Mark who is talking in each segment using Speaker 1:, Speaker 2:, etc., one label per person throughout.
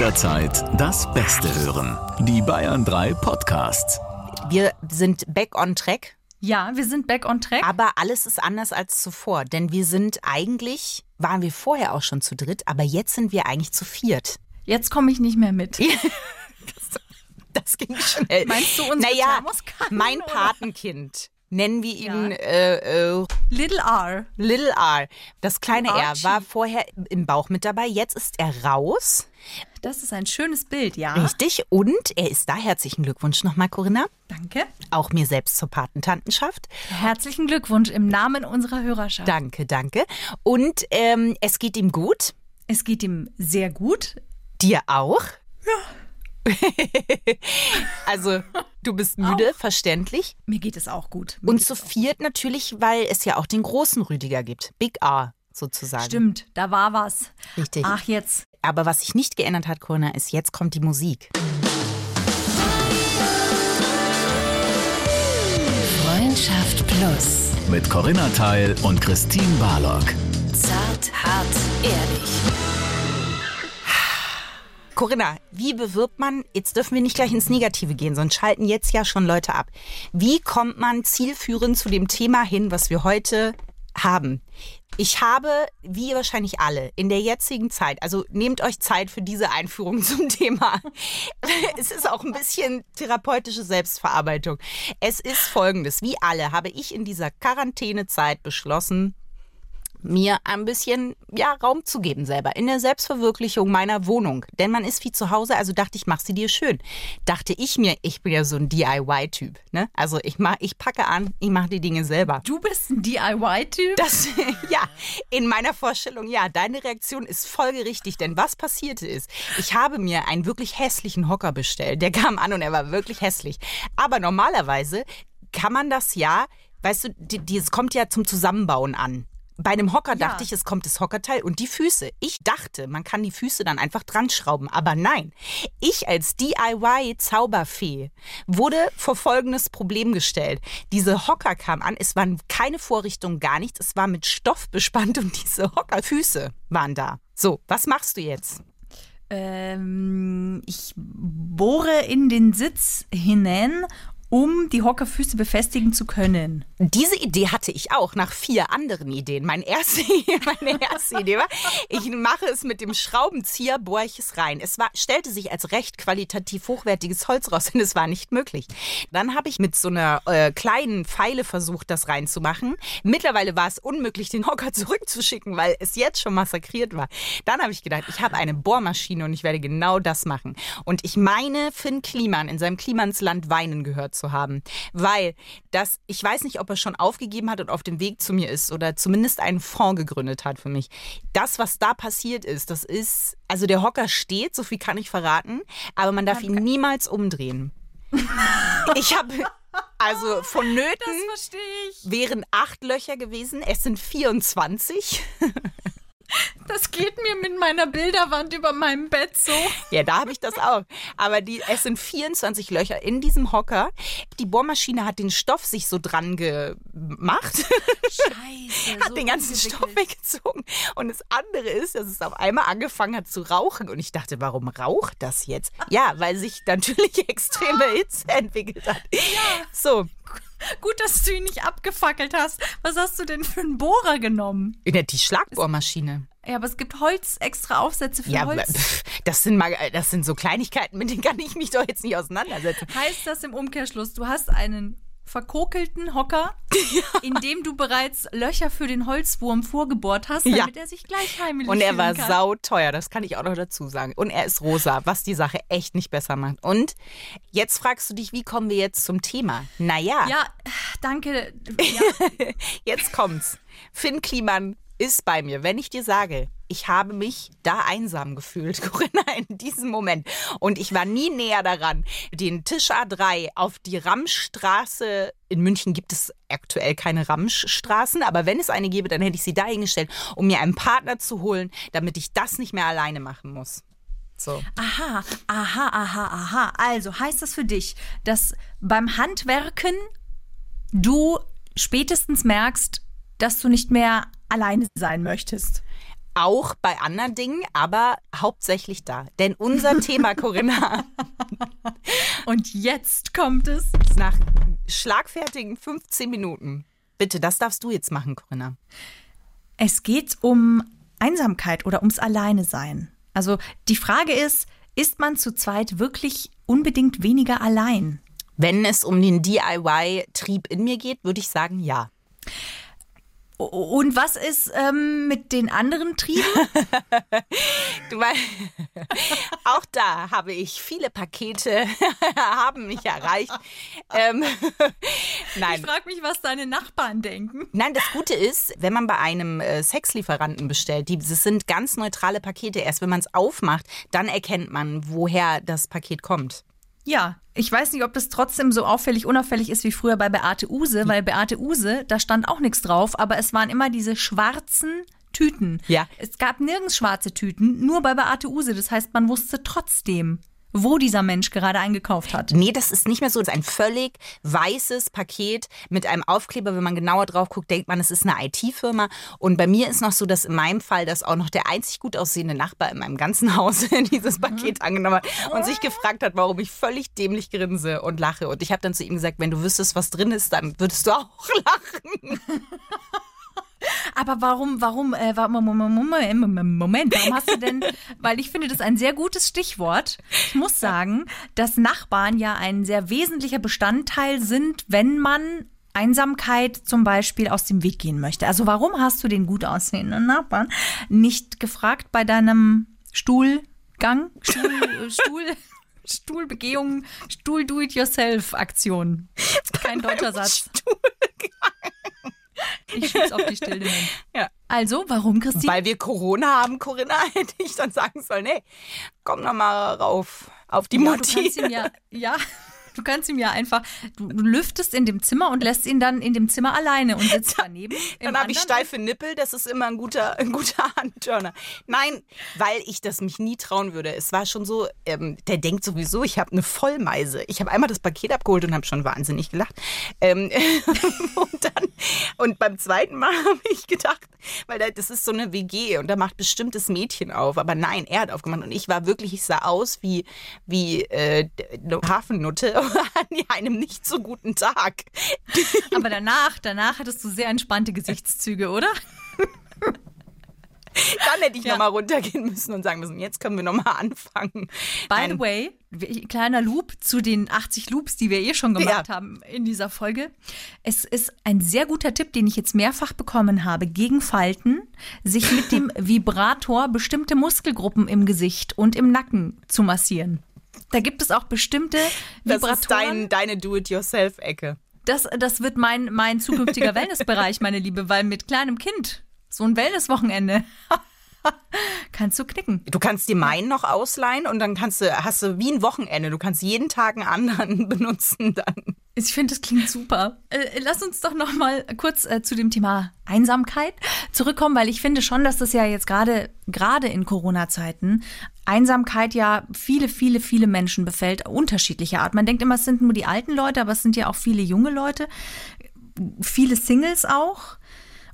Speaker 1: Jederzeit das Beste hören. Die Bayern 3 Podcasts.
Speaker 2: Wir sind back on track,
Speaker 3: Ja, wir sind back on track.
Speaker 2: aber alles ist anders als zuvor. Denn wir sind eigentlich, waren wir vorher auch schon zu dritt, aber jetzt sind wir eigentlich zu viert.
Speaker 3: Jetzt komme ich nicht mehr mit.
Speaker 2: Das ging schnell.
Speaker 3: Meinst du unsere
Speaker 2: Naja, mein? Patenkind. Nennen wir ihn
Speaker 3: Ja.
Speaker 2: äh, äh,
Speaker 3: Little R.
Speaker 2: Little R. Das kleine R
Speaker 3: Archie.
Speaker 2: war vorher im Bauch mit dabei. Jetzt ist er raus.
Speaker 3: Das ist ein schönes Bild, ja.
Speaker 2: Richtig. Und er ist da. Herzlichen Glückwunsch nochmal, Corinna.
Speaker 3: Danke.
Speaker 2: Auch mir selbst zur Patentantenschaft.
Speaker 3: Herzlichen Glückwunsch im Namen unserer Hörerschaft.
Speaker 2: Danke, danke. Und ähm, es geht ihm gut.
Speaker 3: Es geht ihm sehr gut.
Speaker 2: Dir auch? Ja. also, du bist müde, verständlich.
Speaker 3: Mir geht es auch gut. Mir
Speaker 2: Und zu
Speaker 3: auch-
Speaker 2: viert natürlich, weil es ja auch den großen Rüdiger gibt. Big R sozusagen.
Speaker 3: Stimmt, da war was.
Speaker 2: Richtig.
Speaker 3: Ach, jetzt.
Speaker 2: Aber was sich nicht geändert hat, Corinna, ist, jetzt kommt die Musik.
Speaker 4: Freundschaft Plus.
Speaker 1: Mit Corinna Teil und Christine Barlock.
Speaker 4: Zart, hart, ehrlich.
Speaker 2: Corinna, wie bewirbt man, jetzt dürfen wir nicht gleich ins Negative gehen, sonst schalten jetzt ja schon Leute ab. Wie kommt man zielführend zu dem Thema hin, was wir heute haben? Ich habe, wie wahrscheinlich alle, in der jetzigen Zeit, also nehmt euch Zeit für diese Einführung zum Thema. Es ist auch ein bisschen therapeutische Selbstverarbeitung. Es ist folgendes, wie alle habe ich in dieser Quarantänezeit beschlossen, mir ein bisschen ja, Raum zu geben selber in der Selbstverwirklichung meiner Wohnung. Denn man ist wie zu Hause, also dachte ich, mach sie dir schön. Dachte ich mir, ich bin ja so ein DIY-Typ. Ne? Also ich, mach, ich packe an, ich mache die Dinge selber.
Speaker 3: Du bist ein DIY-Typ?
Speaker 2: Das, ja, in meiner Vorstellung, ja, deine Reaktion ist folgerichtig, denn was passierte ist, ich habe mir einen wirklich hässlichen Hocker bestellt. Der kam an und er war wirklich hässlich. Aber normalerweise kann man das ja, weißt du, die, die, es kommt ja zum Zusammenbauen an. Bei einem Hocker
Speaker 3: Ja.
Speaker 2: dachte ich, es kommt das Hockerteil und die Füße. Ich dachte, man kann die Füße dann einfach dran schrauben, aber nein. Ich als DIY-Zauberfee wurde vor folgendes Problem gestellt. Diese Hocker kam an, es waren keine Vorrichtungen, gar nichts, es war mit Stoff bespannt und diese Hockerfüße waren da. So, was machst du jetzt?
Speaker 3: Ähm, ich bohre in den Sitz hinein, um die Hockerfüße befestigen zu können.
Speaker 2: Diese Idee hatte ich auch nach vier anderen Ideen. Meine erste, meine erste Idee war, ich mache es mit dem Schraubenzieher, bohre ich es rein. Es war, stellte sich als recht qualitativ hochwertiges Holz raus und es war nicht möglich. Dann habe ich mit so einer äh, kleinen Pfeile versucht, das reinzumachen. Mittlerweile war es unmöglich, den Hocker zurückzuschicken, weil es jetzt schon massakriert war. Dann habe ich gedacht, ich habe eine Bohrmaschine und ich werde genau das machen. Und ich meine, Finn Kliman in seinem Klimansland Weinen gehört zu haben. Weil das, ich weiß nicht, ob er schon aufgegeben hat und auf dem Weg zu mir ist oder zumindest einen Fonds gegründet hat für mich. Das, was da passiert ist, das ist, also der Hocker steht, so viel kann ich verraten, aber man darf ihn niemals umdrehen. Ich habe, also vonnöten
Speaker 3: verstehe ich.
Speaker 2: wären acht Löcher gewesen, es sind 24.
Speaker 3: Das geht mir mit meiner Bilderwand über meinem Bett so.
Speaker 2: Ja, da habe ich das auch. Aber die, es sind 24 Löcher in diesem Hocker. Die Bohrmaschine hat den Stoff sich so dran gemacht,
Speaker 3: Scheiße.
Speaker 2: hat den ganzen Stoff weggezogen. Und das andere ist, dass es auf einmal angefangen hat zu rauchen. Und ich dachte, warum raucht das jetzt? Ja, weil sich natürlich extreme Hitze entwickelt hat. So,
Speaker 3: Gut, dass du ihn nicht abgefackelt hast. Was hast du denn für einen Bohrer genommen?
Speaker 2: die Schlagbohrmaschine.
Speaker 3: Ja, aber es gibt Holz, extra Aufsätze für
Speaker 2: Ja,
Speaker 3: Holz.
Speaker 2: pff, das sind mal, das sind so Kleinigkeiten, mit denen kann ich mich doch jetzt nicht auseinandersetzen.
Speaker 3: Heißt das im Umkehrschluss, du hast einen verkokelten Hocker, in dem du bereits Löcher für den Holzwurm vorgebohrt hast,
Speaker 2: Ja.
Speaker 3: damit er sich gleich heimlich
Speaker 2: Und er war
Speaker 3: kann.
Speaker 2: sauteuer, das kann ich auch noch dazu sagen. Und er ist rosa, was die Sache echt nicht besser macht. Und jetzt fragst du dich, wie kommen wir jetzt zum Thema? Naja,
Speaker 3: Ja, danke. Ja,
Speaker 2: jetzt kommt's. Finn Kliman ist bei mir. Wenn ich dir sage, ich habe mich da einsam gefühlt, Corinna, in diesem Moment. Und ich war nie näher daran, den Tisch A3 auf die Ramschstraße, in München gibt es aktuell keine Ramschstraßen, aber wenn es eine gäbe, dann hätte ich sie da hingestellt, um mir einen Partner zu holen, damit ich das nicht mehr alleine machen muss. So.
Speaker 3: aha, aha, aha, aha. Also heißt das für dich, dass beim Handwerken du spätestens merkst, dass du nicht mehr alleine sein möchtest?
Speaker 2: Auch bei anderen Dingen, aber hauptsächlich da. Denn unser Thema, Corinna,
Speaker 3: Und jetzt kommt es.
Speaker 2: nach schlagfertigen 15 Minuten. Bitte, das darfst du jetzt machen, Corinna.
Speaker 3: Es geht um Einsamkeit oder ums Alleinesein. Also die Frage ist, ist man zu zweit wirklich unbedingt weniger allein?
Speaker 2: Wenn es um den DIY-Trieb in mir geht, würde ich sagen, ja.
Speaker 3: Und was ist ähm, mit den anderen Trieben?
Speaker 2: Du weißt, auch da habe ich viele Pakete, haben mich erreicht. Ähm, nein.
Speaker 3: frage mich, was deine Nachbarn denken.
Speaker 2: Nein, das Gute ist, wenn man bei einem äh, Sexlieferanten bestellt, die, das sind ganz neutrale Pakete. Erst wenn man es aufmacht, dann erkennt man, woher das Paket kommt.
Speaker 3: Ja, ich weiß nicht, ob das trotzdem so auffällig, unauffällig ist wie früher bei Beate Use, weil Beate Use, da stand auch nichts drauf, aber es waren immer diese schwarzen Tüten.
Speaker 2: Ja.
Speaker 3: Es gab nirgends schwarze Tüten, nur bei Beate Use. Das heißt, man wusste trotzdem, wo dieser Mensch gerade eingekauft hat.
Speaker 2: Nee, das ist nicht mehr so. Das ist ein völlig weißes Paket mit einem Aufkleber. Wenn man genauer drauf guckt, denkt man, es ist eine IT-Firma. Und bei mir ist noch so, dass in meinem Fall, dass auch noch der einzig gut aussehende Nachbar in meinem ganzen Haus dieses Paket angenommen hat und sich gefragt hat, warum ich völlig dämlich grinse und lache. Und ich habe dann zu ihm gesagt, wenn du wüsstest, was drin ist, dann würdest du auch lachen.
Speaker 3: Aber warum, warum, äh, wa- Mo- Mo- Mo- Mo- Moment, warum hast du denn, weil ich finde das ein sehr gutes Stichwort. Ich muss sagen, dass Nachbarn ja ein sehr wesentlicher Bestandteil sind, wenn man Einsamkeit zum Beispiel aus dem Weg gehen möchte. Also warum hast du den gut aussehenden Nachbarn nicht gefragt bei deinem Stuhlgang, Stuhl, Stuhl, Stuhlbegehung, Stuhl-Do-it-yourself-Aktion? Kein deutscher Satz. Ich schieb's auf die Stille.
Speaker 2: Ja.
Speaker 3: Also, warum, Christine?
Speaker 2: Weil wir Corona haben, Corinna, hätte ich dann sagen sollen, hey, komm noch mal rauf auf die
Speaker 3: ja, du
Speaker 2: Mutti.
Speaker 3: kannst ihm ja, ja, du kannst ihm ja einfach, du, du lüftest in dem Zimmer und lässt ihn dann in dem Zimmer alleine und sitzt daneben.
Speaker 2: Dann habe ich steife Nippel, das ist immer ein guter, ein guter Handturner. Nein, weil ich das mich nie trauen würde. Es war schon so, ähm, der denkt sowieso, ich habe eine Vollmeise. Ich habe einmal das Paket abgeholt und habe schon wahnsinnig gelacht. Ähm, und dann, und beim zweiten Mal habe ich gedacht, weil da, das ist so eine WG und da macht bestimmtes Mädchen auf. Aber nein, er hat aufgemacht und ich war wirklich, ich sah aus wie, wie äh, eine Hafennutte an einem nicht so guten Tag.
Speaker 3: Aber danach, danach hattest du sehr entspannte Gesichtszüge, oder?
Speaker 2: Dann hätte ich
Speaker 3: Ja.
Speaker 2: noch nochmal runtergehen müssen und sagen müssen, jetzt können wir nochmal anfangen.
Speaker 3: By
Speaker 2: Nein.
Speaker 3: the way, kleiner Loop zu den 80 Loops, die wir eh schon gemacht
Speaker 2: Ja.
Speaker 3: haben in dieser Folge. Es ist ein sehr guter Tipp, den ich jetzt mehrfach bekommen habe, gegen Falten, sich mit dem Vibrator bestimmte Muskelgruppen im Gesicht und im Nacken zu massieren. Da gibt es auch bestimmte
Speaker 2: Das
Speaker 3: Vibratoren.
Speaker 2: ist dein, deine Do-it-yourself-Ecke.
Speaker 3: Das, das wird mein, mein zukünftiger Wellnessbereich, meine Liebe, weil mit kleinem Kind so ein Wellnesswochenende kannst du knicken.
Speaker 2: Du kannst dir meinen noch ausleihen und dann kannst du, hast du wie ein Wochenende. Du kannst jeden Tag einen anderen benutzen dann.
Speaker 3: Ich finde, das klingt super. Äh, lass uns doch noch mal kurz äh, zu dem Thema Einsamkeit zurückkommen, weil ich finde schon, dass das ja jetzt gerade gerade in Corona-Zeiten Einsamkeit ja viele, viele, viele Menschen befällt, unterschiedlicher Art. Man denkt immer, es sind nur die alten Leute, aber es sind ja auch viele junge Leute, viele Singles auch.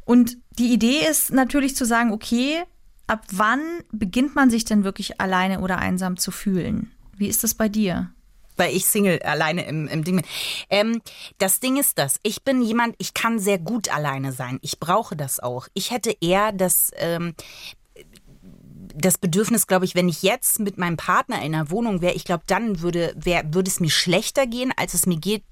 Speaker 3: Und die Idee ist natürlich zu sagen, okay, ab wann beginnt man sich denn wirklich alleine oder einsam zu fühlen? Wie ist das bei dir?
Speaker 2: weil ich Single alleine im, im Ding bin. Ähm, das Ding ist das. Ich bin jemand, ich kann sehr gut alleine sein. Ich brauche das auch. Ich hätte eher das, ähm, das Bedürfnis, glaube ich, wenn ich jetzt mit meinem Partner in einer Wohnung wäre, ich glaube, dann würde, wär, würde es mir schlechter gehen, als es mir geht.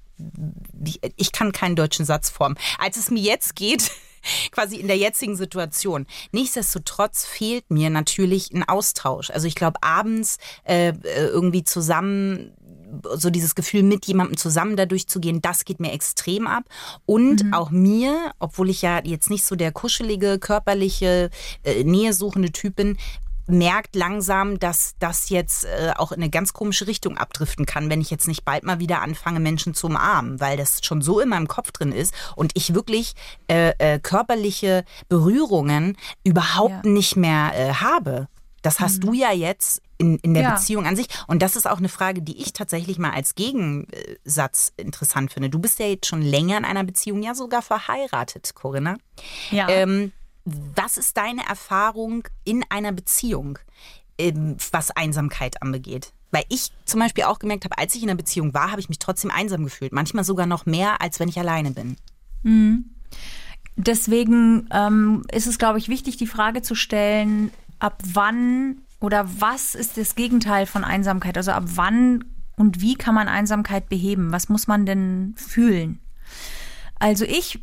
Speaker 2: Ich kann keinen deutschen Satz formen. Als es mir jetzt geht, quasi in der jetzigen Situation. Nichtsdestotrotz fehlt mir natürlich ein Austausch. Also ich glaube, abends äh, äh, irgendwie zusammen so dieses Gefühl, mit jemandem zusammen da durchzugehen, das geht mir extrem ab. Und auch mir, obwohl ich ja jetzt nicht so der kuschelige, körperliche, äh, nähesuchende Typ bin, merkt langsam, dass das jetzt äh, auch in eine ganz komische Richtung abdriften kann, wenn ich jetzt nicht bald mal wieder anfange, Menschen zu umarmen, weil das schon so in meinem Kopf drin ist und ich wirklich äh, äh, körperliche Berührungen überhaupt
Speaker 3: Ja.
Speaker 2: nicht mehr äh, habe. Das hast du ja jetzt in, in der
Speaker 3: Ja.
Speaker 2: Beziehung an sich. Und das ist auch eine Frage, die ich tatsächlich mal als Gegensatz interessant finde. Du bist ja jetzt schon länger in einer Beziehung, ja sogar verheiratet, Corinna.
Speaker 3: Ja.
Speaker 2: Ähm, Was ist deine Erfahrung in einer Beziehung, ähm, was Einsamkeit anbegeht? Weil ich zum Beispiel auch gemerkt habe, als ich in einer Beziehung war, habe ich mich trotzdem einsam gefühlt. Manchmal sogar noch mehr, als wenn ich alleine bin.
Speaker 3: Deswegen ähm, ist es, glaube ich, wichtig, die Frage zu stellen, ab wann oder was ist das Gegenteil von Einsamkeit? Also ab wann und wie kann man Einsamkeit beheben? Was muss man denn fühlen? Also ich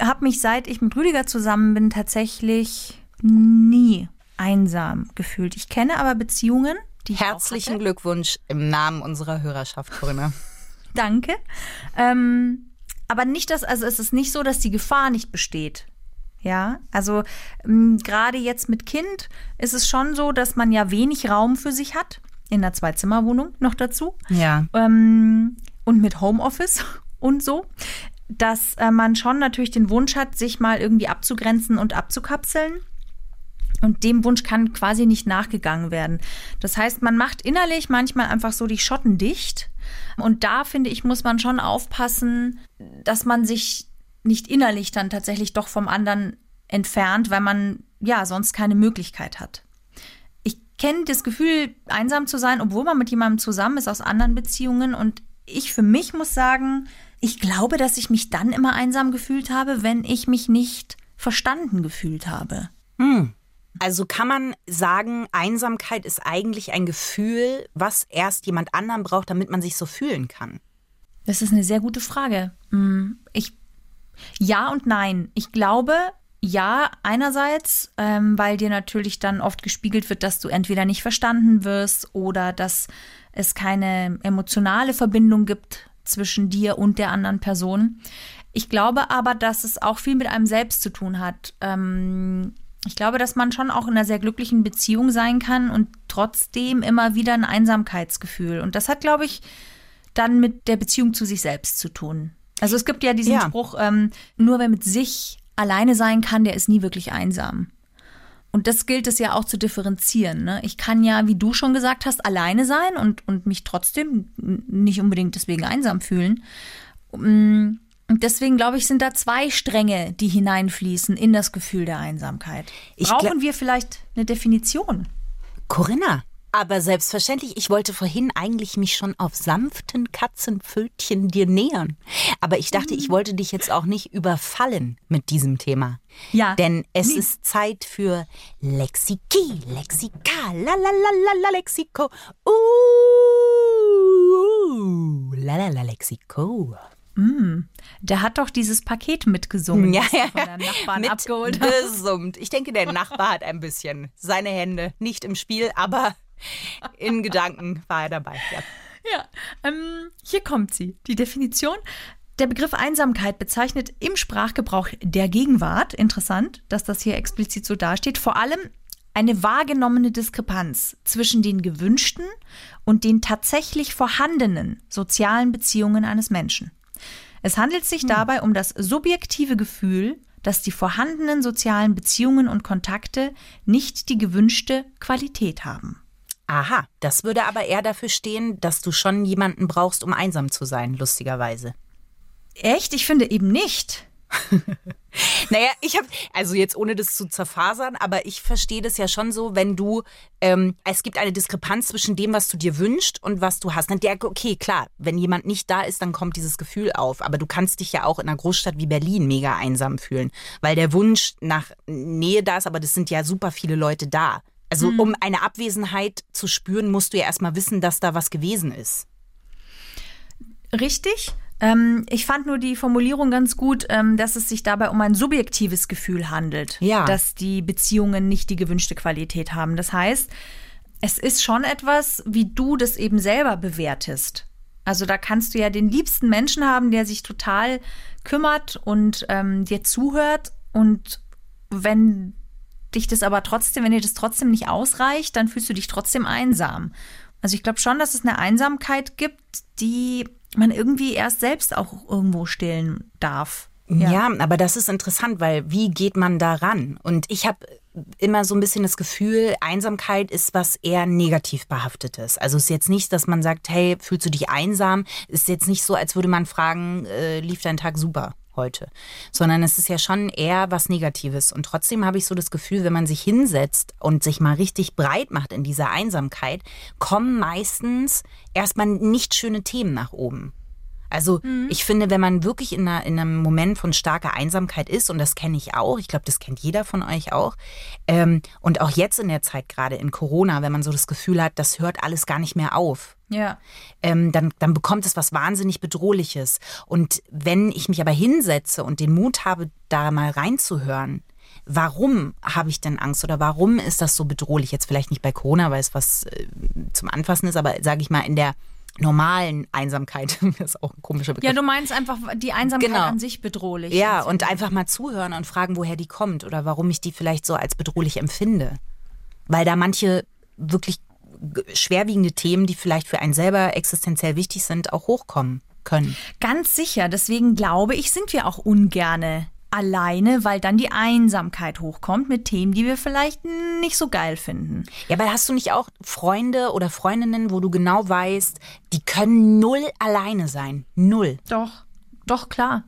Speaker 3: habe mich, seit ich mit Rüdiger zusammen bin, tatsächlich nie einsam gefühlt. Ich kenne aber Beziehungen, die
Speaker 2: Herzlichen. Glückwunsch im Namen unserer Hörerschaft, Corinna.
Speaker 3: Danke. Ähm, aber nicht, dass, also es ist nicht so, dass die Gefahr nicht besteht. Ja, also ähm, gerade jetzt mit Kind ist es schon so, dass man ja wenig Raum für sich hat. In einer Zwei-Zimmer-Wohnung noch dazu.
Speaker 2: Ja.
Speaker 3: Ähm, und mit Homeoffice und so. Dass äh, man schon natürlich den Wunsch hat, sich mal irgendwie abzugrenzen und abzukapseln. Und dem Wunsch kann quasi nicht nachgegangen werden. Das heißt, man macht innerlich manchmal einfach so die Schotten dicht. Und da finde ich, muss man schon aufpassen, dass man sich nicht innerlich dann tatsächlich doch vom anderen entfernt, weil man ja sonst keine Möglichkeit hat. Ich kenne das Gefühl, einsam zu sein, obwohl man mit jemandem zusammen ist aus anderen Beziehungen. Und ich für mich muss sagen, ich glaube, dass ich mich dann immer einsam gefühlt habe, wenn ich mich nicht verstanden gefühlt habe.
Speaker 2: Also kann man sagen, Einsamkeit ist eigentlich ein Gefühl, was erst jemand anderen braucht, damit man sich so fühlen kann.
Speaker 3: Das ist eine sehr gute Frage. Hm, Ich, ja und nein. Ich glaube, ja, einerseits, ähm, weil dir natürlich dann oft gespiegelt wird, dass du entweder nicht verstanden wirst oder dass es keine emotionale Verbindung gibt zwischen dir und der anderen Person. Ich glaube aber, dass es auch viel mit einem selbst zu tun hat. Ähm, ich glaube, dass man schon auch in einer sehr glücklichen Beziehung sein kann und trotzdem immer wieder ein Einsamkeitsgefühl. Und das hat, glaube ich, dann mit der Beziehung zu sich selbst zu tun. Also es gibt ja diesen
Speaker 2: Ja.
Speaker 3: Spruch, ähm, nur wer mit sich alleine sein kann, der ist nie wirklich einsam. Und das gilt es ja auch zu differenzieren. Ne? Ich kann ja, wie du schon gesagt hast, alleine sein und, und mich trotzdem nicht unbedingt deswegen einsam fühlen. Mm, Und deswegen, glaube ich, sind da zwei Stränge, die hineinfließen in das Gefühl der Einsamkeit. Brauchen wir vielleicht eine Definition?
Speaker 2: Corinna. Aber selbstverständlich, ich wollte vorhin eigentlich mich schon auf sanften Katzenpfötchen dir nähern. Aber ich dachte, ich wollte dich jetzt auch nicht überfallen mit diesem Thema.
Speaker 3: Ja.
Speaker 2: Denn es
Speaker 3: Nee.
Speaker 2: ist Zeit für Lexiki, Lexika, la la la la la Lexiko. Uh, la la la Lexiko.
Speaker 3: Der hat doch dieses Paket mitgesungen,
Speaker 2: Ja, ja,
Speaker 3: von deinem Nachbarn abgeholt
Speaker 2: gesummt. Ich denke, der Nachbar hat ein bisschen seine Hände nicht im Spiel, aber in Gedanken war er dabei. Ja.
Speaker 3: Ja, ähm, hier kommt sie. Die Definition. Der Begriff Einsamkeit bezeichnet im Sprachgebrauch der Gegenwart, interessant, dass das hier explizit so dasteht, vor allem eine wahrgenommene Diskrepanz zwischen den gewünschten und den tatsächlich vorhandenen sozialen Beziehungen eines Menschen. Es handelt sich dabei um das subjektive Gefühl, dass die vorhandenen sozialen Beziehungen und Kontakte nicht die gewünschte Qualität haben.
Speaker 2: Aha, das würde aber eher dafür stehen, dass du schon jemanden brauchst, um einsam zu sein, lustigerweise.
Speaker 3: Echt? Ich finde eben nicht.
Speaker 2: Naja, ich habe, also jetzt ohne das zu zerfasern, aber ich verstehe das ja schon so, wenn du, ähm, es gibt eine Diskrepanz zwischen dem, was du dir wünschst und was du hast. Dann der, okay, klar, wenn jemand nicht da ist, dann kommt dieses Gefühl auf. Aber du kannst dich ja auch in einer Großstadt wie Berlin mega einsam fühlen, weil der Wunsch nach Nähe da ist, aber das sind ja super viele Leute da. Also um eine Abwesenheit zu spüren, musst du ja erstmal wissen, dass da was gewesen ist.
Speaker 3: Richtig. Ähm, ich fand nur die Formulierung ganz gut, ähm, dass es sich dabei um ein subjektives Gefühl handelt,
Speaker 2: Ja.
Speaker 3: dass die Beziehungen nicht die gewünschte Qualität haben. Das heißt, es ist schon etwas, wie du das eben selber bewertest. Also da kannst du ja den liebsten Menschen haben, der sich total kümmert und ähm, dir zuhört. Und wenn dich das aber trotzdem, wenn dir das trotzdem nicht ausreicht, dann fühlst du dich trotzdem einsam. Also ich glaube schon, dass es eine Einsamkeit gibt, die man irgendwie erst selbst auch irgendwo stillen darf.
Speaker 2: Ja. aber das ist interessant, weil wie geht man daran? Und ich habe immer so ein bisschen das Gefühl, Einsamkeit ist was eher negativ behaftetes. Also es ist jetzt nicht, dass man sagt, hey, fühlst du dich einsam? Ist jetzt nicht so, als würde man fragen, äh, lief dein Tag super heute, sondern es ist ja schon eher was Negatives. Und trotzdem habe ich so das Gefühl, wenn man sich hinsetzt und sich mal richtig breit macht in dieser Einsamkeit, kommen meistens erstmal nicht schöne Themen nach oben. Also
Speaker 3: Mhm.
Speaker 2: ich finde, wenn man wirklich in, einer, in einem Moment von starker Einsamkeit ist, und das kenne ich auch, ich glaube, das kennt jeder von euch auch, ähm, und auch jetzt in der Zeit gerade in Corona, wenn man so das Gefühl hat, das hört alles gar nicht mehr auf,
Speaker 3: Ja.
Speaker 2: ähm, dann, dann bekommt es was wahnsinnig Bedrohliches. Und wenn ich mich aber hinsetze und den Mut habe, da mal reinzuhören, warum habe ich denn Angst oder warum ist das so bedrohlich? Jetzt vielleicht nicht bei Corona, weil es was äh, zum Anfassen ist, aber sage ich mal in der normalen Einsamkeit, das ist auch ein komischer Begriff.
Speaker 3: Ja, du meinst einfach die Einsamkeit
Speaker 2: Genau.
Speaker 3: an sich bedrohlich.
Speaker 2: Ja, und einfach mal zuhören und fragen, woher die kommt oder warum ich die vielleicht so als bedrohlich empfinde. Weil da manche wirklich schwerwiegende Themen, die vielleicht für einen selber existenziell wichtig sind, auch hochkommen können.
Speaker 3: Ganz sicher. Deswegen glaube ich, sind wir auch ungerne alleine, weil dann die Einsamkeit hochkommt mit Themen, die wir vielleicht nicht so geil finden.
Speaker 2: Ja, aber hast du nicht auch Freunde oder Freundinnen, wo du genau weißt, die können null alleine sein? Null.
Speaker 3: Doch, doch klar.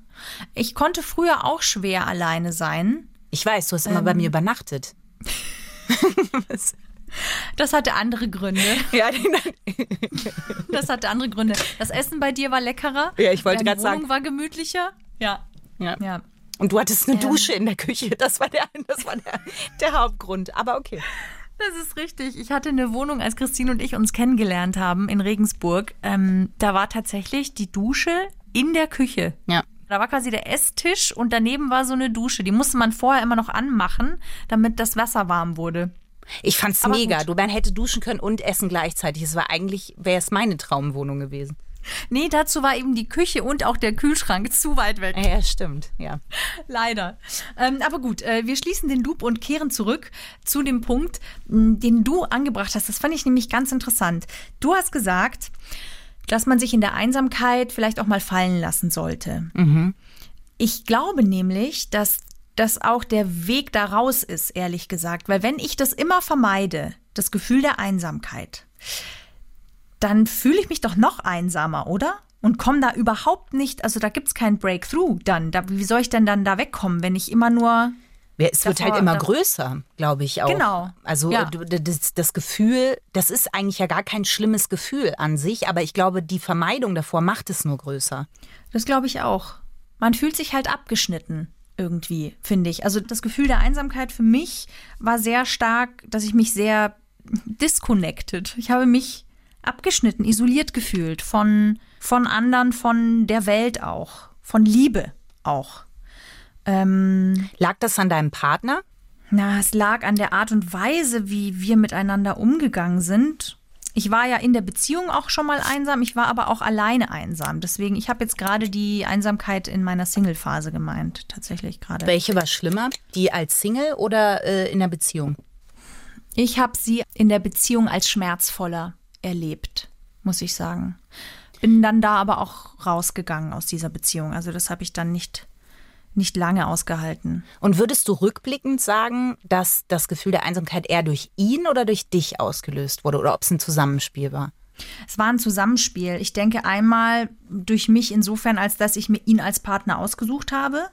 Speaker 3: Ich konnte früher auch schwer alleine sein.
Speaker 2: Ich weiß, du hast immer bei mir übernachtet.
Speaker 3: Das hatte andere Gründe.
Speaker 2: Ja,
Speaker 3: Das hatte andere Gründe. Das Essen bei dir war leckerer.
Speaker 2: Ja, ich wollte grad sagen.
Speaker 3: Wohnung war gemütlicher. Ja.
Speaker 2: ja.
Speaker 3: Ja.
Speaker 2: Und du hattest eine Dusche in der Küche. Das war der, das war der, der Hauptgrund. Aber okay.
Speaker 3: Das ist richtig. Ich hatte eine Wohnung, als Christine und ich uns kennengelernt haben in Regensburg. Ähm, da war tatsächlich die Dusche in der Küche.
Speaker 2: Ja.
Speaker 3: Da war quasi der Esstisch und daneben war so eine Dusche. Die musste man vorher immer noch anmachen, damit das Wasser warm wurde.
Speaker 2: Ich fand's
Speaker 3: Aber
Speaker 2: mega.
Speaker 3: gut.
Speaker 2: Du man hätte duschen können und essen gleichzeitig. Es war eigentlich, wäre es meine Traumwohnung gewesen.
Speaker 3: Nee, dazu war eben die Küche und auch der Kühlschrank zu weit weg.
Speaker 2: Ja, stimmt. Ja.
Speaker 3: Leider. Ähm, aber gut, äh, wir schließen den Loop und kehren zurück zu dem Punkt, den du angebracht hast. Das fand ich nämlich ganz interessant. Du hast gesagt, dass man sich in der Einsamkeit vielleicht auch mal fallen lassen sollte. Ich glaube nämlich, dass das auch der Weg da raus ist, ehrlich gesagt. Weil wenn ich das immer vermeide, das Gefühl der Einsamkeit, dann fühle ich mich doch noch einsamer, oder? Und komme da überhaupt nicht, also da gibt's kein Breakthrough dann. Da, wie soll ich denn dann da wegkommen, wenn ich immer nur.
Speaker 2: Ja, Es wird halt immer größer, glaube ich auch.
Speaker 3: Genau.
Speaker 2: Also
Speaker 3: Ja.
Speaker 2: das, das Gefühl, das ist eigentlich ja gar kein schlimmes Gefühl an sich, aber ich glaube, die Vermeidung davor macht es nur größer.
Speaker 3: Das glaube ich auch. Man fühlt sich halt abgeschnitten irgendwie, finde ich. Also das Gefühl der Einsamkeit für mich war sehr stark, dass ich mich sehr disconnected. Ich habe mich abgeschnitten, isoliert gefühlt von, von anderen, von der Welt auch, von Liebe auch. Ähm,
Speaker 2: Lag das an deinem Partner?
Speaker 3: na, es lag an der Art und Weise, wie wir miteinander umgegangen sind. Ich war ja in der Beziehung auch schon mal einsam, ich war aber auch alleine einsam. Deswegen, ich habe jetzt gerade die Einsamkeit in meiner Single-Phase gemeint, tatsächlich gerade.
Speaker 2: Welche war schlimmer? Die als Single oder äh, in der Beziehung?
Speaker 3: Ich habe sie in der Beziehung als schmerzvoller erlebt, muss ich sagen. Bin dann da aber auch rausgegangen aus dieser Beziehung. Also das habe ich dann nicht, nicht lange ausgehalten.
Speaker 2: Und würdest du rückblickend sagen, dass das Gefühl der Einsamkeit eher durch ihn oder durch dich ausgelöst wurde oder ob es ein Zusammenspiel war?
Speaker 3: Es war ein Zusammenspiel. Ich denke einmal durch mich insofern, als dass ich mir ihn als Partner ausgesucht habe.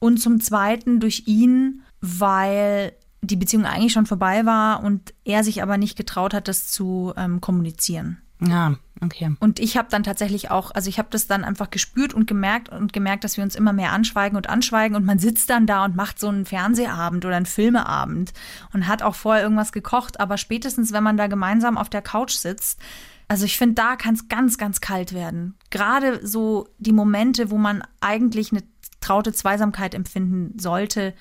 Speaker 3: Und zum Zweiten durch ihn, weil die Beziehung eigentlich schon vorbei war und er sich aber nicht getraut hat, das zu ähm, kommunizieren.
Speaker 2: Ja, okay.
Speaker 3: Und ich habe dann tatsächlich auch, also ich habe das dann einfach gespürt und gemerkt und gemerkt, dass wir uns immer mehr anschweigen und anschweigen und man sitzt dann da und macht so einen Fernsehabend oder einen Filmeabend und hat auch vorher irgendwas gekocht, aber spätestens, wenn man da gemeinsam auf der Couch sitzt, also ich finde, da kann es ganz, ganz kalt werden. Gerade so die Momente, wo man eigentlich eine traute Zweisamkeit empfinden sollte,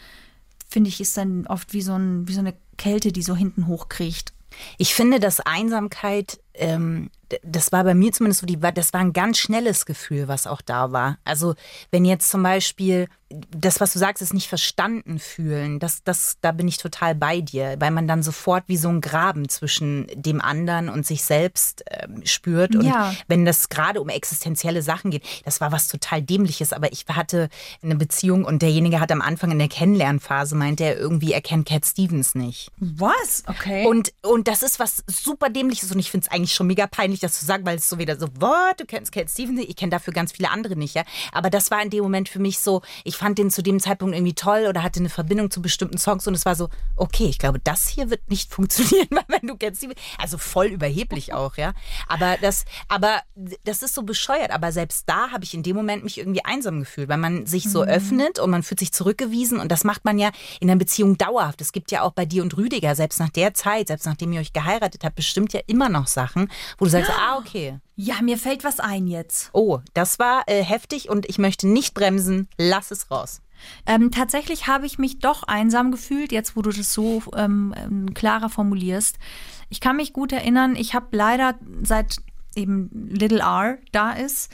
Speaker 3: finde ich, ist dann oft wie so, ein, wie so eine Kälte, die so hinten hochkriecht.
Speaker 2: Ich finde, dass Einsamkeit, ähm, das war bei mir zumindest so, die, das war ein ganz schnelles Gefühl, was auch da war. Also wenn jetzt zum Beispiel das, was du sagst, ist nicht verstanden fühlen, das, das, da bin ich total bei dir, weil man dann sofort wie so ein Graben zwischen dem anderen und sich selbst ähm, spürt. Und
Speaker 3: Ja.
Speaker 2: wenn das gerade um existenzielle Sachen geht, das war was total Dämliches, aber ich hatte eine Beziehung und derjenige hat am Anfang in der Kennenlernphase meint er irgendwie, er kennt Cat Stevens nicht.
Speaker 3: Was? Okay.
Speaker 2: Und, und das ist was super Dämliches und ich finde es eigentlich schon mega peinlich, das zu sagen, weil es so wieder so, what, du kennst Cat Stevens, ich kenne dafür ganz viele andere nicht, ja. Aber das war in dem Moment für mich so, ich fand den zu dem Zeitpunkt irgendwie toll oder hatte eine Verbindung zu bestimmten Songs und es war so, okay, ich glaube, das hier wird nicht funktionieren, weil wenn du Cat Stevens, also voll überheblich auch, ja. Aber das, aber das ist so bescheuert. Aber selbst da habe ich in dem Moment mich irgendwie einsam gefühlt, weil man sich so öffnet und man fühlt sich zurückgewiesen und das macht man ja in einer Beziehung dauerhaft. Es gibt ja auch bei dir und Rüdiger, selbst nach der Zeit, selbst nachdem ihr euch geheiratet habt, bestimmt ja immer noch Sachen, wo du sagst, ah, okay.
Speaker 3: Ja, mir fällt was ein jetzt.
Speaker 2: Oh, das war äh, heftig und ich möchte nicht bremsen. Lass es raus.
Speaker 3: Ähm, tatsächlich habe ich mich doch einsam gefühlt, jetzt wo du das so ähm, ähm, klarer formulierst. Ich kann mich gut erinnern, ich habe leider seit eben Little R da ist,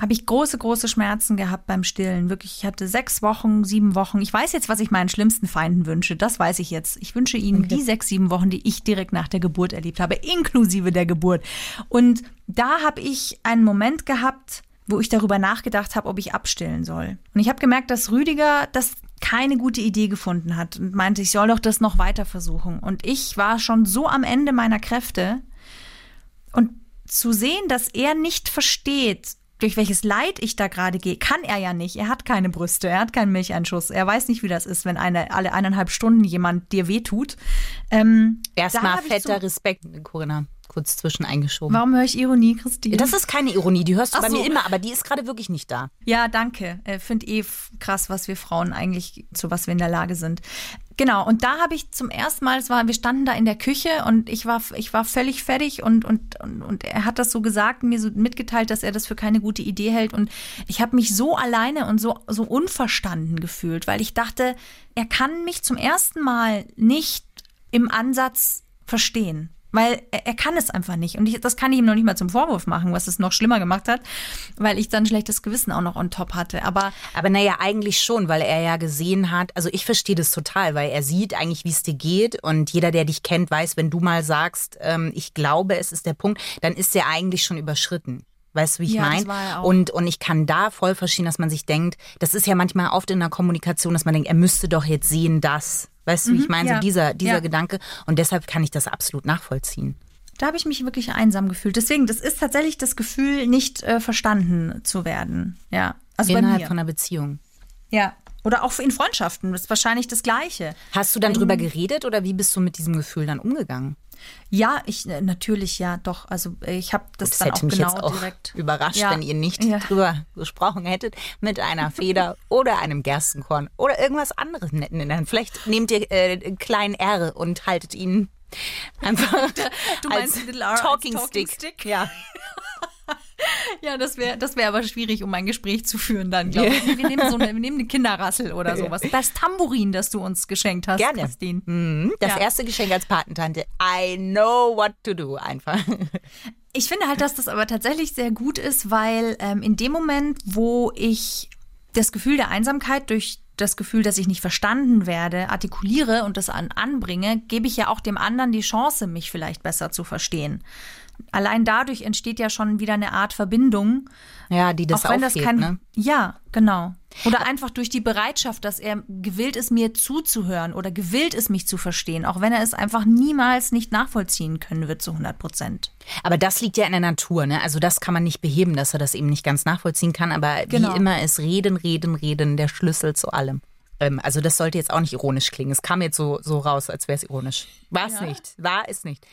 Speaker 3: habe ich große, große Schmerzen gehabt beim Stillen. Wirklich, ich hatte sechs Wochen, sieben Wochen. Ich weiß jetzt, was ich meinen schlimmsten Feinden wünsche. Das weiß ich jetzt. Ich wünsche ihnen die sechs, sieben Wochen, die ich direkt nach der Geburt erlebt habe, inklusive der Geburt. Und da habe ich einen Moment gehabt, wo ich darüber nachgedacht habe, ob ich abstillen soll. Und ich habe gemerkt, dass Rüdiger das keine gute Idee gefunden hat und meinte, ich soll doch das noch weiter versuchen. Und ich war schon so am Ende meiner Kräfte. Und zu sehen, dass er nicht versteht, durch welches Leid ich da gerade gehe, kann er ja nicht. Er hat keine Brüste, er hat keinen Milcheinschuss. Er weiß nicht, wie das ist, wenn eine, alle eineinhalb Stunden jemand dir wehtut. Ähm,
Speaker 2: Erstmal fetter
Speaker 3: so-
Speaker 2: Respekt, Corinna, kurz zwischen eingeschoben.
Speaker 3: Warum höre ich Ironie, Christine?
Speaker 2: Das ist keine Ironie, die hörst du
Speaker 3: Ach
Speaker 2: bei
Speaker 3: so.
Speaker 2: mir immer, aber die ist gerade wirklich nicht da.
Speaker 3: Ja, danke. Äh, Finde eh krass, was wir Frauen eigentlich, zu was wir in der Lage sind. Genau, und da habe ich zum ersten Mal, es war, wir standen da in der Küche und ich war, ich war völlig fertig und, und, und, und er hat das so gesagt, mir so mitgeteilt, dass er das für keine gute Idee hält. Und ich habe mich so alleine und so, so unverstanden gefühlt, weil ich dachte, er kann mich zum ersten Mal nicht im Ansatz verstehen. Weil er, er kann es einfach nicht. Und ich, das kann ich ihm noch nicht mal zum Vorwurf machen, was es noch schlimmer gemacht hat, weil ich dann schlechtes Gewissen auch noch on top hatte. Aber
Speaker 2: Aber naja, eigentlich schon, weil er ja gesehen hat, also ich verstehe das total, weil er sieht eigentlich, wie es dir geht und jeder, der dich kennt, weiß, wenn du mal sagst, ähm, ich glaube, es ist der Punkt, dann ist er eigentlich schon überschritten. Weißt du, wie ich
Speaker 3: Ja,
Speaker 2: meine?
Speaker 3: auch.
Speaker 2: Und, und ich kann da voll verstehen, dass man sich denkt, das ist ja manchmal oft in der Kommunikation, dass man denkt, er müsste doch jetzt sehen, dass. Weißt du, wie ich meine?
Speaker 3: ja.
Speaker 2: So dieser, dieser
Speaker 3: Ja.
Speaker 2: Gedanke. Und deshalb kann ich das absolut nachvollziehen.
Speaker 3: da habe ich mich wirklich einsam gefühlt. Deswegen, das ist tatsächlich das Gefühl, nicht äh, verstanden zu werden. Ja. Also
Speaker 2: Innerhalb von einer Beziehung.
Speaker 3: ja. Oder auch in Freundschaften. Das ist wahrscheinlich das Gleiche.
Speaker 2: Hast du dann drüber geredet oder wie bist du mit diesem Gefühl dann umgegangen?
Speaker 3: Ja, ich äh, natürlich ja, doch. Also ich habe das,
Speaker 2: Das
Speaker 3: dann
Speaker 2: hätte
Speaker 3: auch
Speaker 2: mich
Speaker 3: genau
Speaker 2: jetzt auch
Speaker 3: direkt.
Speaker 2: überrascht,
Speaker 3: Ja.
Speaker 2: wenn ihr nicht
Speaker 3: Ja.
Speaker 2: drüber gesprochen hättet mit einer Feder oder einem Gerstenkorn oder irgendwas anderes netten in der Hand. Vielleicht nehmt ihr äh, einen kleinen R und haltet ihn einfach
Speaker 3: Du meinst
Speaker 2: als
Speaker 3: R als
Speaker 2: Talking,
Speaker 3: Talking
Speaker 2: Stick.
Speaker 3: Stick?
Speaker 2: Ja.
Speaker 3: Ja, das wäre das wär aber schwierig, um ein Gespräch zu führen dann, glaube ich. Wir nehmen so eine, wir nehmen eine Kinderrassel oder sowas. Das Tambourin, das du uns geschenkt hast,
Speaker 2: Gerne.
Speaker 3: Christine.
Speaker 2: Mhm, Das
Speaker 3: Ja.
Speaker 2: erste Geschenk als Patentante. I know what to do einfach.
Speaker 3: Ich finde halt, dass das aber tatsächlich sehr gut ist, weil ähm, in dem Moment, wo ich das Gefühl der Einsamkeit durch das Gefühl, dass ich nicht verstanden werde, artikuliere und das an, anbringe, gebe ich ja auch dem anderen die Chance, mich vielleicht besser zu verstehen. Allein dadurch entsteht ja schon wieder eine Art Verbindung.
Speaker 2: Ja, die das
Speaker 3: auch wenn
Speaker 2: aufhebt,
Speaker 3: das kein,
Speaker 2: ne?
Speaker 3: Ja, genau. Oder einfach durch die Bereitschaft, dass er gewillt ist, mir zuzuhören oder gewillt ist, mich zu verstehen, auch wenn er es einfach niemals nicht nachvollziehen können wird zu 100 Prozent.
Speaker 2: Aber das liegt ja in der Natur, ne? Also das kann man nicht beheben, dass er das eben nicht ganz nachvollziehen kann. Aber
Speaker 3: Genau.
Speaker 2: wie immer ist Reden, Reden, Reden der Schlüssel zu allem. Ähm, also das sollte jetzt auch nicht ironisch klingen. Es kam jetzt so, so raus, als wäre es ironisch. War es nicht. War es nicht.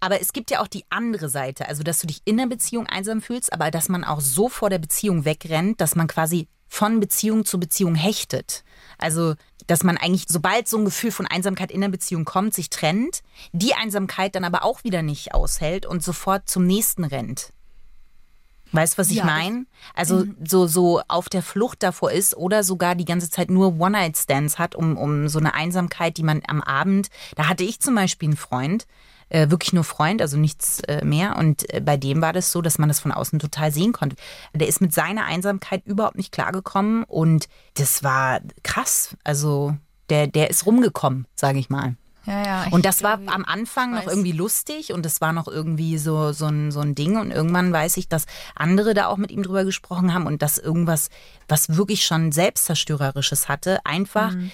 Speaker 2: Aber es gibt ja auch die andere Seite. Also dass du dich in der Beziehung einsam fühlst, aber dass man auch so vor der Beziehung wegrennt, dass man quasi von Beziehung zu Beziehung hechtet. Also, dass man eigentlich, sobald so ein Gefühl von Einsamkeit in der Beziehung kommt, sich trennt, die Einsamkeit dann aber auch wieder nicht aushält und sofort zum nächsten rennt. Weißt du, was ich
Speaker 3: Ja,
Speaker 2: meine? Also so, so auf der Flucht davor ist oder sogar die ganze Zeit nur One-Night-Stands hat, um, um so eine Einsamkeit, die man am Abend, da hatte ich zum Beispiel einen Freund, äh, wirklich nur Freund, also nichts äh, mehr. Und äh, bei dem war das so, dass man das von außen total sehen konnte. Der ist mit seiner Einsamkeit überhaupt nicht klargekommen und das war krass. Also der, der ist rumgekommen, sage ich mal.
Speaker 3: Ja, ja.
Speaker 2: Und das war
Speaker 3: glaube,
Speaker 2: am Anfang noch irgendwie lustig und das war noch irgendwie so, so, ein, so ein Ding. Und irgendwann weiß ich, dass andere da auch mit ihm drüber gesprochen haben und dass irgendwas, was wirklich schon Selbstzerstörerisches hatte, einfach
Speaker 3: Mhm.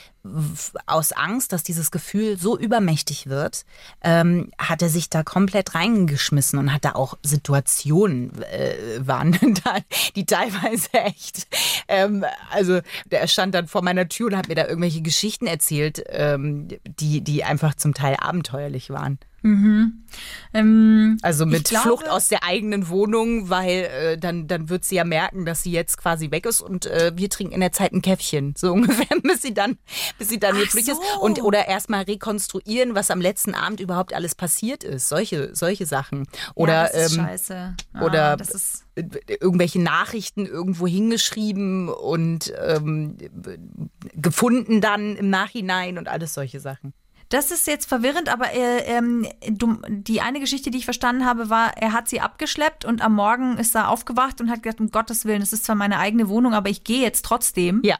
Speaker 2: aus Angst, dass dieses Gefühl so übermächtig wird, ähm, hat er sich da komplett reingeschmissen und hat da auch Situationen äh, waren da, die teilweise echt, ähm, also der stand dann vor meiner Tür und hat mir da irgendwelche Geschichten erzählt, ähm, die, die einfach zum Teil abenteuerlich waren.
Speaker 3: Ähm,
Speaker 2: Also mit
Speaker 3: glaube-
Speaker 2: Flucht aus der eigenen Wohnung, weil äh, dann, dann wird sie ja merken, dass sie jetzt quasi weg ist und äh, wir trinken in der Zeit ein Käffchen. So ungefähr, bis sie dann, bis sie dann wirklich ist.
Speaker 3: so.
Speaker 2: Und oder erstmal rekonstruieren, was am letzten Abend überhaupt alles passiert ist. Solche, solche Sachen. Oder
Speaker 3: ja, das ist
Speaker 2: ähm,
Speaker 3: scheiße. Ah,
Speaker 2: oder-
Speaker 3: ist
Speaker 2: irgendwelche Nachrichten irgendwo hingeschrieben und ähm, gefunden dann im Nachhinein und alles solche Sachen.
Speaker 3: Das ist jetzt verwirrend, aber äh, ähm, du, die eine Geschichte, die ich verstanden habe, war, er hat sie abgeschleppt und am Morgen ist er aufgewacht und hat gesagt, um Gottes Willen, es ist zwar meine eigene Wohnung, aber ich gehe jetzt trotzdem.
Speaker 2: Ja.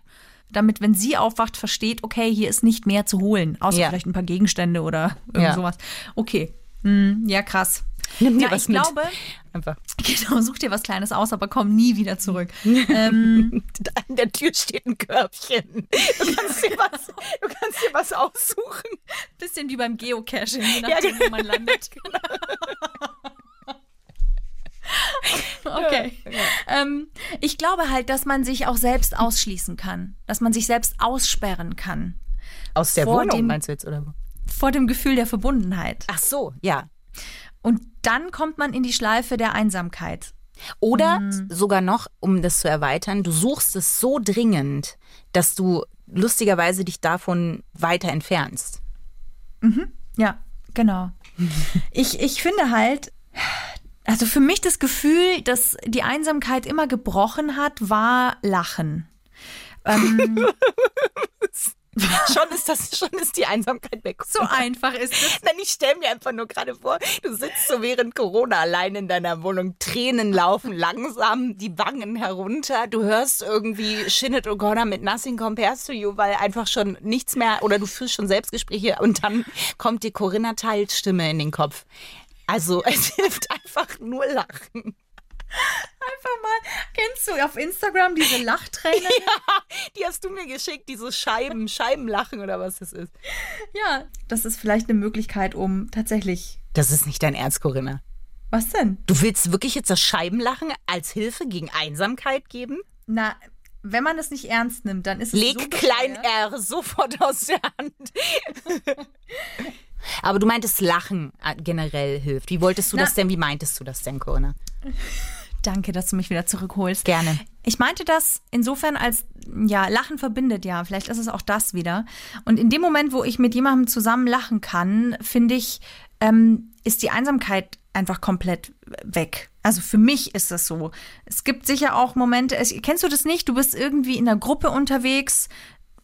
Speaker 3: Damit, wenn sie aufwacht, versteht, okay, hier ist nicht mehr zu holen. Außer
Speaker 2: Ja.
Speaker 3: vielleicht ein paar Gegenstände oder irgend
Speaker 2: Ja.
Speaker 3: sowas. Okay. Hm, ja, krass.
Speaker 2: Nimm dir
Speaker 3: Ja,
Speaker 2: was
Speaker 3: ich
Speaker 2: mit.
Speaker 3: glaube,
Speaker 2: Einfach.
Speaker 3: genau, such dir was Kleines aus, aber komm nie wieder zurück. ähm,
Speaker 2: An der Tür steht ein Körbchen. Du kannst dir was, du kannst dir was aussuchen.
Speaker 3: bisschen wie beim Geocaching, je
Speaker 2: Ja,
Speaker 3: nachdem,
Speaker 2: genau.
Speaker 3: wo man landet. Okay. Ähm, ich glaube halt, dass man sich auch selbst ausschließen kann. Dass man sich selbst aussperren kann.
Speaker 2: Aus der Wohnung
Speaker 3: dem-
Speaker 2: meinst du jetzt, oder?
Speaker 3: Vor dem Gefühl der Verbundenheit.
Speaker 2: Ach so, ja.
Speaker 3: Und dann kommt man in die Schleife der Einsamkeit.
Speaker 2: Oder
Speaker 3: Mhm.
Speaker 2: sogar noch, um das zu erweitern, du suchst es so dringend, dass du lustigerweise dich davon weiter entfernst.
Speaker 3: Ja, genau. Ich, ich finde halt, also für mich das Gefühl, dass die Einsamkeit immer gebrochen hat, war Lachen. Ähm,
Speaker 2: Schon ist das, schon ist die Einsamkeit weg.
Speaker 3: so einfach ist es.
Speaker 2: Nein, ich stelle mir einfach nur gerade vor, du sitzt so während Corona allein in deiner Wohnung, Tränen laufen langsam die Wangen herunter, du hörst irgendwie Shinnet O'Connor mit Nothing Compares to You, weil einfach schon nichts mehr, oder du führst schon Selbstgespräche und dann kommt dir Corinna Teils Stimme in den Kopf. Also es hilft einfach nur lachen.
Speaker 3: Einfach mal, kennst du auf Instagram diese Lachtränen?
Speaker 2: Die hast du mir geschickt, diese Scheiben, Scheibenlachen oder was das ist.
Speaker 3: Ja, das ist vielleicht eine Möglichkeit, um tatsächlich.
Speaker 2: Das ist nicht dein Ernst, Corinna.
Speaker 3: Was denn?
Speaker 2: Du willst wirklich jetzt das Scheibenlachen als Hilfe gegen Einsamkeit geben?
Speaker 3: Na, wenn man es nicht ernst nimmt, dann ist es
Speaker 2: Leg
Speaker 3: so
Speaker 2: Klein. R sofort aus der Hand. Aber du meintest Lachen äh, generell hilft. Wie wolltest du
Speaker 3: Na-
Speaker 2: das denn? Wie meintest du das denn, Corinna?
Speaker 3: Danke, dass du mich wieder zurückholst.
Speaker 2: Gerne.
Speaker 3: Ich meinte das insofern als, ja, Lachen verbindet ja. Vielleicht ist es auch das wieder. Und in dem Moment, wo ich mit jemandem zusammen lachen kann, finde ich, ähm, ist die Einsamkeit einfach komplett weg. Also für mich ist das so. Es gibt sicher auch Momente, es, kennst du das nicht? Du bist irgendwie in einer Gruppe unterwegs,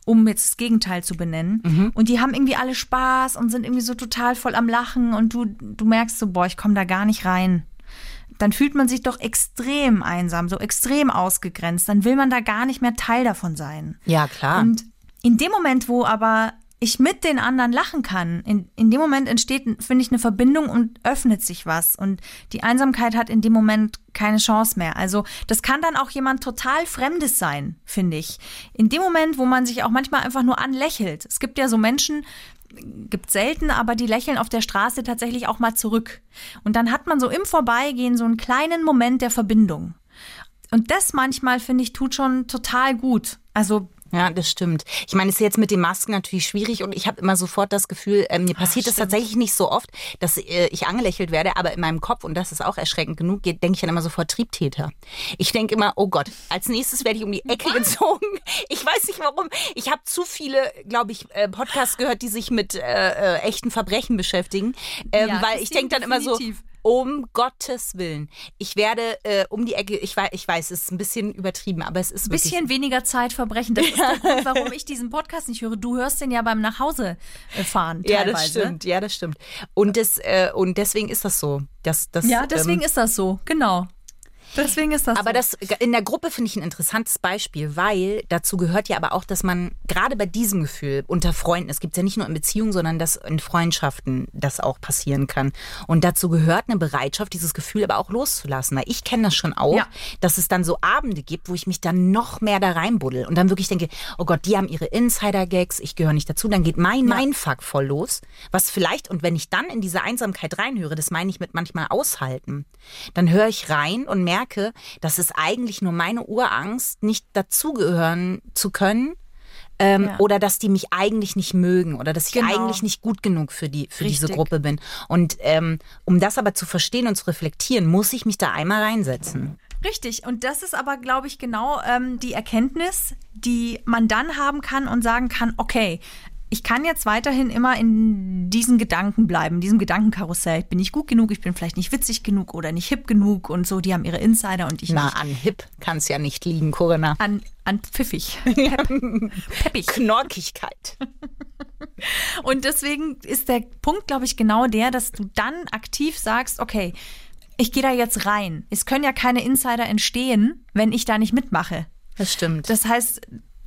Speaker 3: um jetzt das Gegenteil zu benennen. Und die haben irgendwie alle Spaß und sind irgendwie so total voll am Lachen und du, du merkst so, boah, ich komme da gar nicht rein dann fühlt man sich doch extrem einsam, so extrem ausgegrenzt. Dann will man da gar nicht mehr Teil davon sein.
Speaker 2: Ja, klar.
Speaker 3: Und in dem Moment, wo aber ich mit den anderen lachen kann, in, in dem Moment entsteht, finde ich, eine Verbindung und öffnet sich was. Und die Einsamkeit hat in dem Moment keine Chance mehr. Also das kann dann auch jemand total Fremdes sein, finde ich. In dem Moment, wo man sich auch manchmal einfach nur anlächelt. Es gibt ja so Menschen, gibt selten, aber die lächeln auf der Straße tatsächlich auch mal zurück. Und dann hat man so im Vorbeigehen so einen kleinen Moment der Verbindung. Und das manchmal, finde ich, tut schon total gut. Also
Speaker 2: Ja, das stimmt. Ich meine, es ist jetzt mit den Masken natürlich schwierig und ich habe immer sofort das Gefühl, ähm, mir passiert es tatsächlich nicht so oft, dass äh, ich angelächelt werde, aber in meinem Kopf, und das ist auch erschreckend genug, denke ich dann immer sofort Triebtäter. Ich denke immer, oh Gott, als nächstes werde ich um die Ecke gezogen. Ich weiß nicht warum. Ich habe zu viele, glaube ich, äh, Podcasts gehört, die sich mit äh, äh, echten Verbrechen beschäftigen, ähm,
Speaker 3: Ja,
Speaker 2: weil ich denke dann immer so. Um Gottes Willen. Ich werde äh, um die Ecke, ich weiß, ich weiß, es ist ein bisschen übertrieben, aber es ist
Speaker 3: ein bisschen weniger Zeit verbrechen. Das ist der Grund, warum ich diesen Podcast nicht höre. Du hörst den ja beim Nachhause äh, fahren
Speaker 2: Ja,
Speaker 3: teilweise.
Speaker 2: das stimmt. Ja, das stimmt. Und, das, äh, und deswegen ist das so. Das, das,
Speaker 3: Ja, deswegen
Speaker 2: ähm,
Speaker 3: ist das so. Genau. Deswegen ist das
Speaker 2: Aber
Speaker 3: so.
Speaker 2: das in der Gruppe finde ich ein interessantes Beispiel, weil dazu gehört ja aber auch, dass man gerade bei diesem Gefühl unter Freunden, es gibt ja nicht nur in Beziehungen, sondern dass in Freundschaften das auch passieren kann. Und dazu gehört eine Bereitschaft, dieses Gefühl aber auch loszulassen. Weil ich kenne das schon auch,
Speaker 3: Ja.
Speaker 2: dass es dann so Abende gibt, wo ich mich dann noch mehr da reinbuddel und dann wirklich denke, oh Gott, die haben ihre Insider-Gags, ich gehöre nicht dazu. Dann geht mein Mindfuck voll los, was vielleicht, und wenn ich dann in diese Einsamkeit reinhöre, das meine ich mit manchmal aushalten, dann höre ich rein und merke, dass es eigentlich nur meine Urangst, nicht dazugehören zu können. Ähm,
Speaker 3: Ja.
Speaker 2: Oder dass die mich eigentlich nicht mögen oder dass ich
Speaker 3: Genau.
Speaker 2: eigentlich nicht gut genug für, die, für diese. Gruppe bin. Und ähm, um das aber zu verstehen und zu reflektieren, muss ich mich da einmal reinsetzen.
Speaker 3: Richtig. Und das ist aber, glaube ich, genau ähm, die Erkenntnis, die man dann haben kann und sagen kann, okay, ich kann jetzt weiterhin immer in diesen Gedanken bleiben, in diesem Gedankenkarussell. Ich bin nicht gut genug, ich bin vielleicht nicht witzig genug oder nicht hip genug und so. Die haben ihre Insider und ich
Speaker 2: Na,
Speaker 3: nicht.
Speaker 2: an Hip kann es ja nicht liegen, Corinna.
Speaker 3: An, an pfiffig. Pep, peppig.
Speaker 2: Knorkigkeit.
Speaker 3: Und deswegen ist der Punkt, glaube ich, genau der, dass du dann aktiv sagst, okay, ich gehe da jetzt rein. Es können ja keine Insider entstehen, wenn ich da nicht mitmache.
Speaker 2: Das stimmt.
Speaker 3: Das heißt,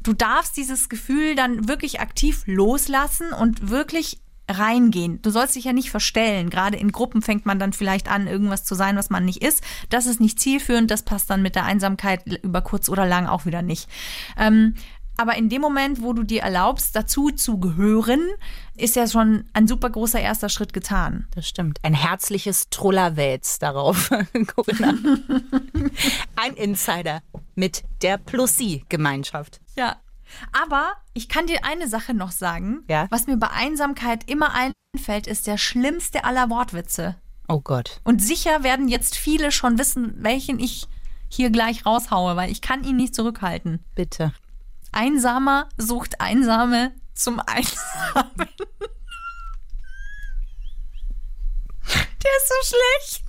Speaker 3: du darfst dieses Gefühl dann wirklich aktiv loslassen und wirklich reingehen. Du sollst dich ja nicht verstellen. Gerade in Gruppen fängt man dann vielleicht an, irgendwas zu sein, was man nicht ist. Das ist nicht zielführend. Das passt dann mit der Einsamkeit über kurz oder lang auch wieder nicht. Ähm, aber in dem Moment, wo du dir erlaubst, dazu zu gehören, ist ja schon ein super großer erster Schritt getan.
Speaker 2: Das stimmt. Ein herzliches Trollerwälz darauf, Corinna. Ein Insider mit der Plus-Sie-Gemeinschaft.
Speaker 3: Ja. Aber ich kann dir eine Sache noch sagen.
Speaker 2: Ja?
Speaker 3: Was mir bei Einsamkeit immer einfällt, ist der schlimmste aller Wortwitze.
Speaker 2: Oh Gott.
Speaker 3: Und sicher werden jetzt viele schon wissen, welchen ich hier gleich raushaue, weil ich kann ihn nicht zurückhalten.
Speaker 2: Bitte.
Speaker 3: Einsamer sucht Einsame zum Einsamen. Der ist so schlecht.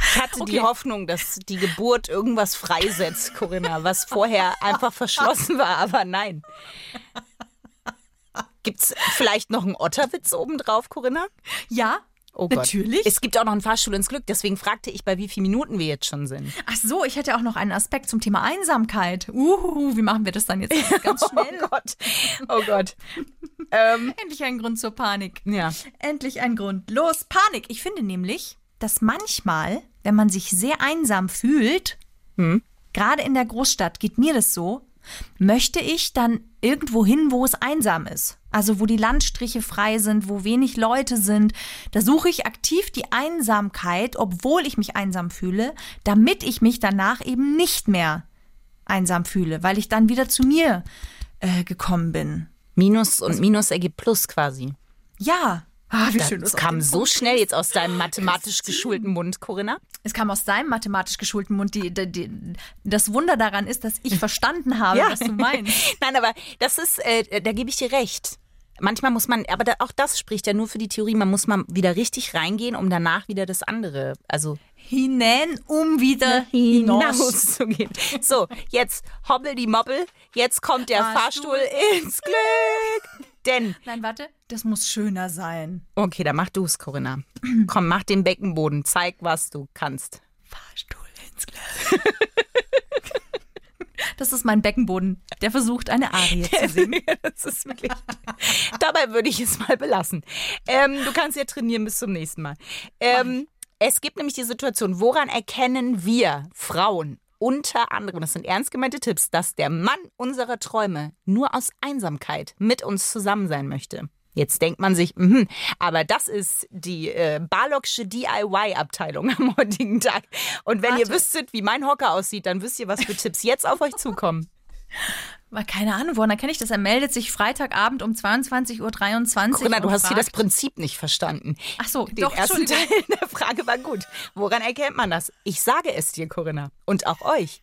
Speaker 2: Ich hatte die
Speaker 3: Okay.
Speaker 2: Hoffnung, dass die Geburt irgendwas freisetzt, Corinna, was vorher einfach verschlossen war, aber nein. Gibt's vielleicht noch einen Otterwitz obendrauf, Corinna?
Speaker 3: Ja,
Speaker 2: Oh Gott.
Speaker 3: natürlich.
Speaker 2: Es gibt auch noch einen Fahrstuhl ins Glück, deswegen fragte ich, bei wie vielen Minuten wir jetzt schon sind.
Speaker 3: Ach so, ich hätte auch noch einen Aspekt zum Thema Einsamkeit. Uhu, wie machen wir das dann jetzt ganz schnell?
Speaker 2: Oh Gott. Oh Gott. ähm,
Speaker 3: Endlich ein Grund zur Panik.
Speaker 2: ja.
Speaker 3: Endlich ein Grund. Los, Panik. Ich finde nämlich, dass manchmal, wenn man sich sehr einsam fühlt, gerade in der Großstadt geht mir das so, möchte ich dann irgendwo hin, wo es einsam ist. Also wo die Landstriche frei sind, wo wenig Leute sind. Da suche ich aktiv die Einsamkeit, obwohl ich mich einsam fühle, damit ich mich danach eben nicht mehr einsam fühle, weil ich dann wieder zu mir äh, gekommen bin.
Speaker 2: Minus und Minus ergibt Plus quasi.
Speaker 3: Ja. Ah, wie
Speaker 2: Das,
Speaker 3: schön. es
Speaker 2: kam so schnell jetzt aus deinem mathematisch geschulten Mund, Corinna.
Speaker 3: Es kam aus deinem mathematisch geschulten Mund. Die, die, die, das Wunder daran ist, dass ich verstanden habe, was du meinst.
Speaker 2: Nein, aber das ist, äh, da gebe ich dir recht. Manchmal muss man, aber da, auch das spricht ja nur für die Theorie, man muss mal wieder richtig reingehen, um danach wieder das andere, also
Speaker 3: Hinein, um wieder hinaus.
Speaker 2: hinauszugehen. So, jetzt hobbel die Mobbel, jetzt kommt der Fahrstuhl,
Speaker 3: Fahrstuhl.
Speaker 2: ins Glück. Denn,
Speaker 3: Nein, warte, das muss schöner sein.
Speaker 2: okay, dann mach du's, Corinna. Komm, mach den Beckenboden, zeig, was du kannst.
Speaker 3: Fahrstuhl ins Glück. Das ist mein Beckenboden, der versucht, eine Arie zu singen.
Speaker 2: das ist wirklich. Dabei würde ich es mal belassen. Ähm, du kannst ja trainieren bis zum nächsten Mal. Ähm, es gibt nämlich die Situation, woran erkennen wir Frauen unter anderem, das sind ernst gemeinte Tipps, dass der Mann unserer Träume nur aus Einsamkeit mit uns zusammen sein möchte. Jetzt denkt man sich, mhm, aber das ist die äh, Barlocksche DIY-Abteilung am heutigen Tag. Und wenn ihr
Speaker 3: Warte.
Speaker 2: wüsstet, wie mein Hocker aussieht, dann wisst ihr, was für Tipps jetzt auf euch zukommen.
Speaker 3: Weil keine Ahnung, woran erkenne ich das? Er meldet sich Freitagabend um 22.23 Uhr.
Speaker 2: Corinna, du hast hier das
Speaker 3: fragt-
Speaker 2: Prinzip nicht verstanden.
Speaker 3: Ach so,
Speaker 2: Den
Speaker 3: doch,
Speaker 2: ersten Teil der Frage war gut. Woran erkennt man das? Ich sage es dir, Corinna. Und auch euch.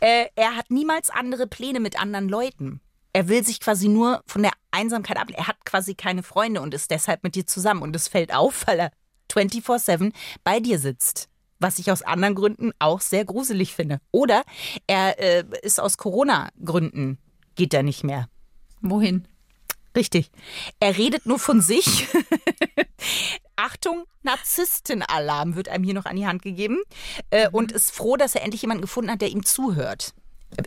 Speaker 2: Äh, er hat niemals andere Pläne mit anderen Leuten. Er will sich quasi nur von der Einsamkeit ab. Er hat quasi keine Freunde und ist deshalb mit dir zusammen. Und es fällt auf, weil er 24-7 bei dir sitzt. Was ich aus anderen Gründen auch sehr gruselig finde. Oder er äh, ist aus Corona-Gründen, geht er nicht mehr.
Speaker 3: Wohin?
Speaker 2: Richtig. Er redet nur von sich. Achtung, Narzisstenalarm wird einem hier noch an die Hand gegeben äh,
Speaker 3: Mhm.
Speaker 2: und ist froh, dass er endlich jemanden gefunden hat, der ihm zuhört.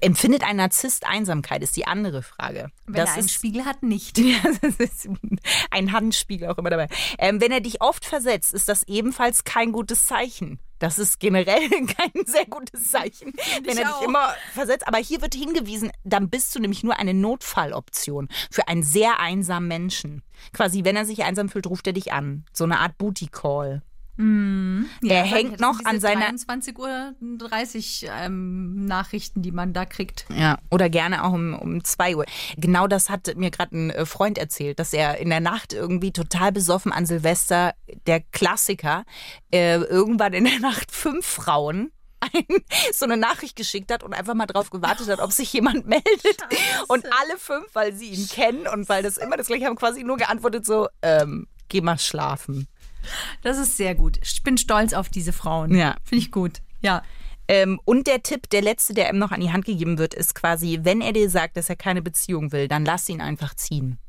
Speaker 2: Empfindet ein Narzisst Einsamkeit, ist die andere Frage.
Speaker 3: Wenn
Speaker 2: das
Speaker 3: er einen
Speaker 2: ist
Speaker 3: Spiegel hat, nicht.
Speaker 2: ja, das ist ein Handspiegel auch immer dabei. Ähm, wenn er dich oft versetzt, ist das ebenfalls kein gutes Zeichen. Das ist generell kein sehr gutes Zeichen, wenn er
Speaker 3: auch.
Speaker 2: dich immer versetzt. Aber hier wird hingewiesen, dann bist du nämlich nur eine Notfalloption für einen sehr einsamen Menschen. Quasi, wenn er sich einsam fühlt, ruft er dich an. So eine Art Booty Call. Er hängt noch an seiner
Speaker 3: 23 Uhr 30 ähm, Nachrichten, die man da kriegt.
Speaker 2: Ja, oder gerne auch um, um 2 Uhr. Genau das hat mir gerade ein äh, Freund erzählt, dass er in der Nacht irgendwie total besoffen an Silvester, der Klassiker, äh, irgendwann in der Nacht fünf Frauen so eine Nachricht geschickt hat und einfach mal drauf gewartet hat, ob sich jemand meldet. Und alle fünf, weil sie ihn kennen und weil das immer das gleiche haben, quasi nur geantwortet so, ähm, geh mal schlafen.
Speaker 3: Das ist sehr gut. Ich bin stolz auf diese Frauen.
Speaker 2: Ja.
Speaker 3: Finde ich gut. Ja.
Speaker 2: Ähm, und der Tipp, der letzte, der ihm noch an die Hand gegeben wird, ist quasi, wenn er dir sagt, dass er keine Beziehung will, dann lass ihn einfach ziehen.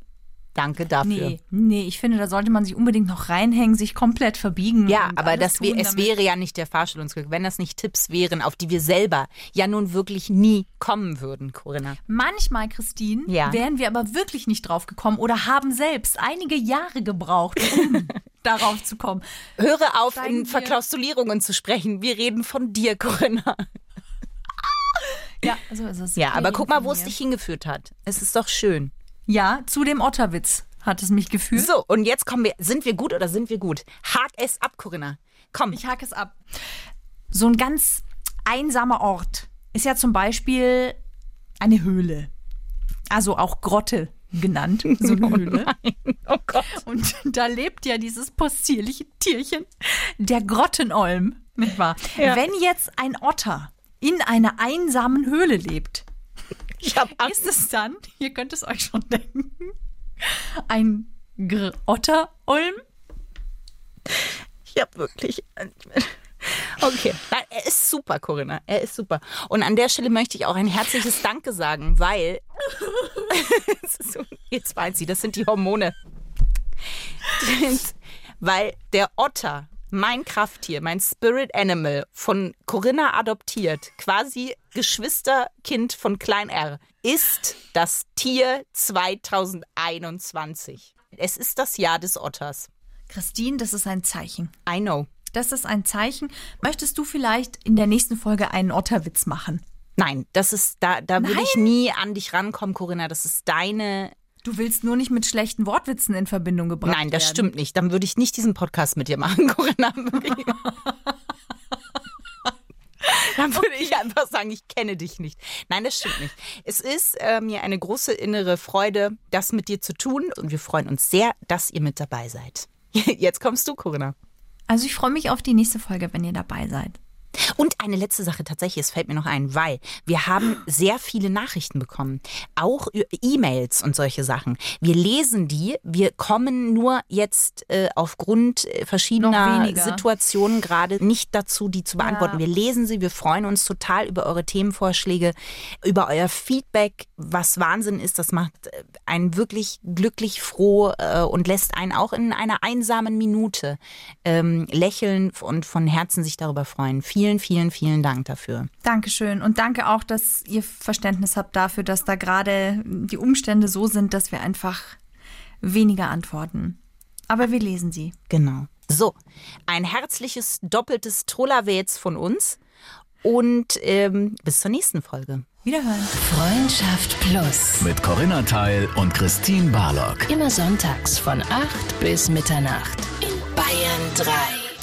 Speaker 2: Danke dafür.
Speaker 3: Nee, nee, ich finde, da sollte man sich unbedingt noch reinhängen, sich komplett verbiegen.
Speaker 2: Ja, aber das wär, es wäre ja nicht der Fahrstuhlungsglück, wenn das nicht Tipps wären, auf die wir selber ja nun wirklich nie kommen würden, Corinna.
Speaker 3: Manchmal, Christine,
Speaker 2: Ja.
Speaker 3: wären wir aber wirklich nicht drauf gekommen oder haben selbst einige Jahre gebraucht, um darauf zu kommen.
Speaker 2: Höre auf,
Speaker 3: Steigen
Speaker 2: in Verklaustulierungen zu sprechen. Wir reden von dir, Corinna.
Speaker 3: Ja, so ist es.
Speaker 2: Ja,
Speaker 3: Wir
Speaker 2: aber guck mal, wo es dich hingeführt hat. Es ist doch schön.
Speaker 3: Ja, zu dem Otterwitz hat es mich geführt.
Speaker 2: So, und jetzt kommen wir. Sind wir gut oder sind wir gut? Hak es ab, Corinna. Komm.
Speaker 3: Ich hake es ab. So ein ganz einsamer Ort ist ja zum Beispiel eine Höhle. Also auch Grotte genannt, so eine Höhle.
Speaker 2: oh Gott.
Speaker 3: Und da lebt ja dieses possierliche Tierchen, der Grottenolm, nicht wahr? Wenn jetzt ein Otter in einer einsamen Höhle lebt, ist es dann, ihr könnt es euch schon denken, ein Gr Otterolm?
Speaker 2: Ich hab wirklich. Okay. Er ist super, Corinna. Er ist super. Und an der Stelle möchte ich auch ein herzliches Danke sagen, weil. Jetzt weint sie, das sind die Hormone. weil der Otter, mein Krafttier, mein Spirit Animal, von Corinna adoptiert, quasi Geschwisterkind von Klein R, ist das Tier 2021. Es ist das Jahr des Otters.
Speaker 3: Christine, das ist ein Zeichen.
Speaker 2: I know.
Speaker 3: Das ist ein Zeichen. Möchtest du vielleicht in der nächsten Folge einen Otterwitz machen?
Speaker 2: Nein, das ist da, da würde ich nie an dich rankommen, Corinna. Das ist deine.
Speaker 3: Du willst nur nicht mit schlechten Wortwitzen in Verbindung gebracht
Speaker 2: Nein, das
Speaker 3: werden.
Speaker 2: stimmt nicht. Dann würde ich nicht diesen Podcast mit dir machen, Corinna. Dann würde ich einfach sagen, ich kenne dich nicht. Nein, das stimmt nicht. Es ist äh, mir eine große innere Freude, das mit dir zu tun. Und wir freuen uns sehr, dass ihr mit dabei seid. Jetzt kommst du, Corinna.
Speaker 3: Also ich freue mich auf die nächste Folge, wenn ihr dabei seid.
Speaker 2: Und eine letzte Sache tatsächlich, es fällt mir noch ein, weil wir haben sehr viele Nachrichten bekommen, auch E-Mails und solche Sachen. Wir lesen die, wir kommen nur jetzt äh, aufgrund äh, verschiedener. Situationen gerade nicht dazu, die zu beantworten. Wir lesen sie, wir freuen uns total über eure Themenvorschläge, über euer Feedback, was Wahnsinn ist. Das macht äh, einen wirklich glücklich froh äh, und lässt einen auch in einer einsamen Minute ähm, lächeln und von Herzen sich darüber freuen. Vielen, vielen, vielen Dank dafür.
Speaker 3: Dankeschön und danke auch, dass ihr Verständnis habt dafür, dass da gerade die Umstände so sind, dass wir einfach weniger antworten. Aber wir lesen sie.
Speaker 2: Genau. So, ein herzliches doppeltes Trollerwets von uns und ähm, bis zur nächsten Folge.
Speaker 3: Wiederhören.
Speaker 4: Freundschaft Plus.
Speaker 1: Mit Corinna Teil und Christine Barlock.
Speaker 4: Immer sonntags von 8 bis Mitternacht. In Bayern 3.